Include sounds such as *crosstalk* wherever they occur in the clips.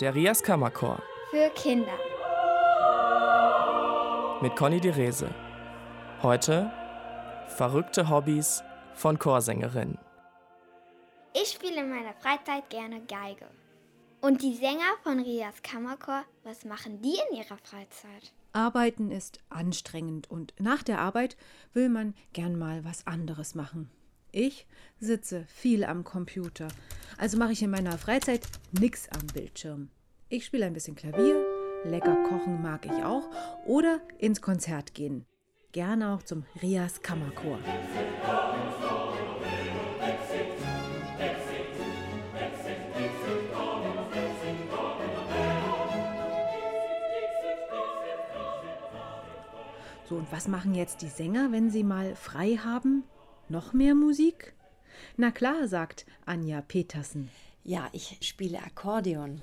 Der Rias Kammerchor. Für Kinder. Mit Conny Rese. Heute verrückte Hobbys von Chorsängerinnen. Ich spiele in meiner Freizeit gerne Geige. Und die Sänger von Rias Kammerchor, was machen die in ihrer Freizeit? Arbeiten ist anstrengend und nach der Arbeit will man gern mal was anderes machen. Ich sitze viel am Computer, also mache ich in meiner Freizeit nichts am Bildschirm. Ich spiele ein bisschen Klavier, lecker kochen mag ich auch oder ins Konzert gehen. Gerne auch zum Rias Kammerchor. So, und was machen jetzt die Sänger, wenn sie mal frei haben? Noch mehr Musik? Na klar, sagt Anja Petersen. Ja, ich spiele Akkordeon.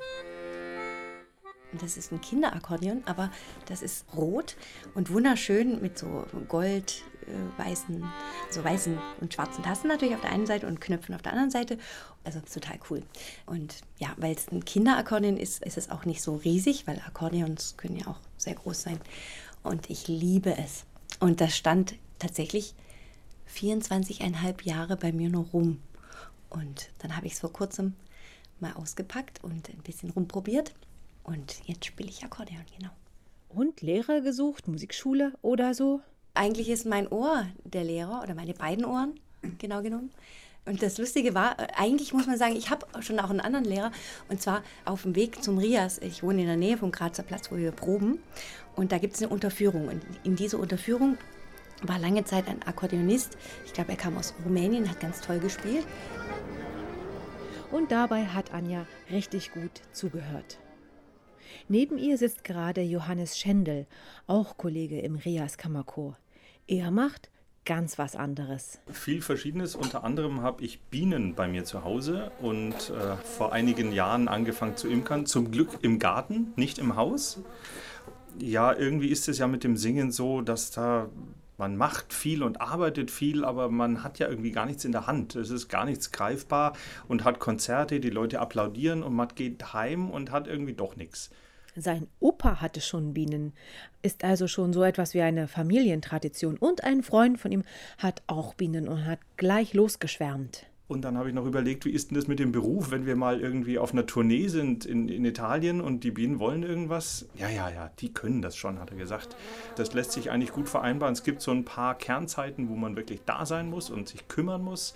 Das ist ein Kinderakkordeon, aber das ist rot und wunderschön mit so gold, äh, weißen, so weißen und schwarzen Tasten natürlich auf der einen Seite und Knöpfen auf der anderen Seite. Also total cool. Und ja, weil es ein Kinderakkordeon ist, ist es auch nicht so riesig, weil Akkordeons können ja auch sehr groß sein und ich liebe es. Und das stand tatsächlich 24,5 Jahre bei mir nur rum. Und dann habe ich es vor kurzem mal ausgepackt und ein bisschen rumprobiert. Und jetzt spiele ich Akkordeon, genau. Und Lehrer gesucht, Musikschule oder so? Eigentlich ist mein Ohr der Lehrer oder meine beiden Ohren, genau genommen. Und das Lustige war, eigentlich muss man sagen, ich habe schon auch einen anderen Lehrer und zwar auf dem Weg zum Rias. Ich wohne in der Nähe vom Grazer Platz, wo wir proben. Und da gibt es eine Unterführung. Und in dieser Unterführung war lange Zeit ein Akkordeonist. Ich glaube, er kam aus Rumänien, hat ganz toll gespielt. Und dabei hat Anja richtig gut zugehört. Neben ihr sitzt gerade Johannes Schendel, auch Kollege im Rias Kammerchor. Er macht ganz was anderes. Viel Verschiedenes. Unter anderem habe ich Bienen bei mir zu Hause und äh, vor einigen Jahren angefangen zu imkern. Zum Glück im Garten, nicht im Haus ja, irgendwie ist es ja mit dem Singen so, dass da man macht viel und arbeitet viel, aber man hat ja irgendwie gar nichts in der Hand. Es ist gar nichts greifbar und hat Konzerte, die Leute applaudieren und man geht heim und hat irgendwie doch nichts. Sein Opa hatte schon Bienen, ist also schon so etwas wie eine Familientradition. Und ein Freund von ihm hat auch Bienen und hat gleich losgeschwärmt. Und dann habe ich noch überlegt, wie ist denn das mit dem Beruf, wenn wir mal irgendwie auf einer Tournee sind in, in Italien und die Bienen wollen irgendwas? Ja, ja, ja, die können das schon, hat er gesagt. Das lässt sich eigentlich gut vereinbaren. Es gibt so ein paar Kernzeiten, wo man wirklich da sein muss und sich kümmern muss.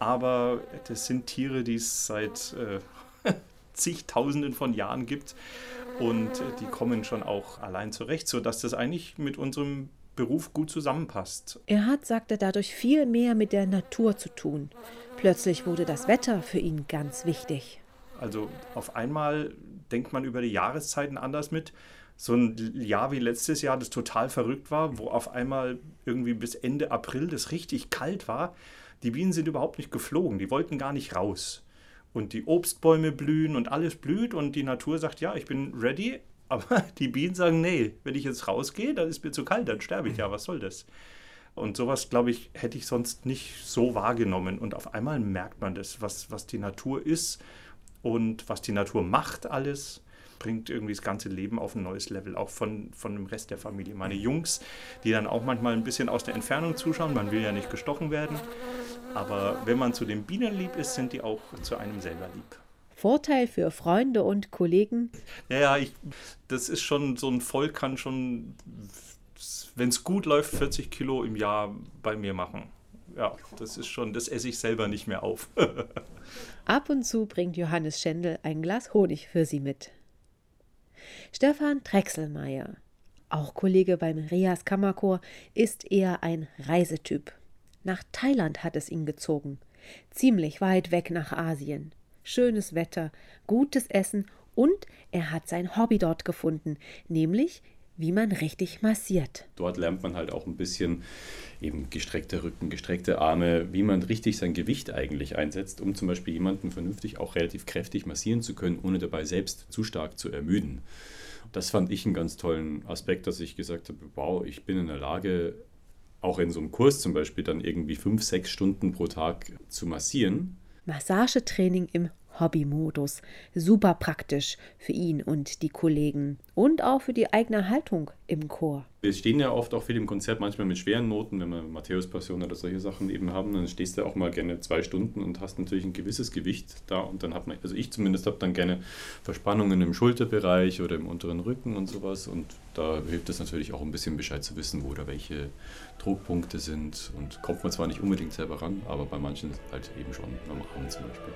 Aber das sind Tiere, die es seit äh, *laughs* zigtausenden von Jahren gibt. Und die kommen schon auch allein zurecht, sodass das eigentlich mit unserem Beruf gut zusammenpasst. Er hat, sagt er, dadurch viel mehr mit der Natur zu tun. Plötzlich wurde das Wetter für ihn ganz wichtig. Also auf einmal denkt man über die Jahreszeiten anders mit. So ein Jahr wie letztes Jahr, das total verrückt war, wo auf einmal irgendwie bis Ende April das richtig kalt war. Die Bienen sind überhaupt nicht geflogen, die wollten gar nicht raus. Und die Obstbäume blühen und alles blüht und die Natur sagt, ja, ich bin ready, aber *laughs* die Bienen sagen, nee, wenn ich jetzt rausgehe, dann ist mir zu kalt, dann sterbe ich ja, was soll das? Und sowas, glaube ich, hätte ich sonst nicht so wahrgenommen. Und auf einmal merkt man das, was, was die Natur ist und was die Natur macht alles bringt irgendwie das ganze Leben auf ein neues Level, auch von, von dem Rest der Familie. Meine Jungs, die dann auch manchmal ein bisschen aus der Entfernung zuschauen, man will ja nicht gestochen werden, aber wenn man zu den Bienen lieb ist, sind die auch zu einem selber lieb. Vorteil für Freunde und Kollegen? Naja, ich, das ist schon, so ein Volk kann schon, wenn es gut läuft, 40 Kilo im Jahr bei mir machen. Ja, das ist schon, das esse ich selber nicht mehr auf. *laughs* Ab und zu bringt Johannes Schendel ein Glas Honig für sie mit. Stefan Drechselmeier, auch Kollege beim Rias Kammerchor, ist eher ein Reisetyp. Nach Thailand hat es ihn gezogen, ziemlich weit weg nach Asien schönes Wetter, gutes Essen und er hat sein Hobby dort gefunden, nämlich wie man richtig massiert. Dort lernt man halt auch ein bisschen eben gestreckte Rücken, gestreckte Arme, wie man richtig sein Gewicht eigentlich einsetzt, um zum Beispiel jemanden vernünftig auch relativ kräftig massieren zu können, ohne dabei selbst zu stark zu ermüden. Das fand ich einen ganz tollen Aspekt, dass ich gesagt habe, wow, ich bin in der Lage, auch in so einem Kurs zum Beispiel dann irgendwie fünf, sechs Stunden pro Tag zu massieren Massagetraining im Hobbymodus. Super praktisch für ihn und die Kollegen und auch für die eigene Haltung im Chor wir stehen ja oft auch viel im Konzert, manchmal mit schweren Noten, wenn wir Matthäus-Passion oder solche Sachen eben haben, dann stehst du auch mal gerne zwei Stunden und hast natürlich ein gewisses Gewicht da und dann hat man, also ich zumindest habe dann gerne Verspannungen im Schulterbereich oder im unteren Rücken und sowas und da hilft es natürlich auch ein bisschen Bescheid zu wissen, wo da welche Druckpunkte sind und kommt man zwar nicht unbedingt selber ran, aber bei manchen halt eben schon, beim Arm zum Beispiel.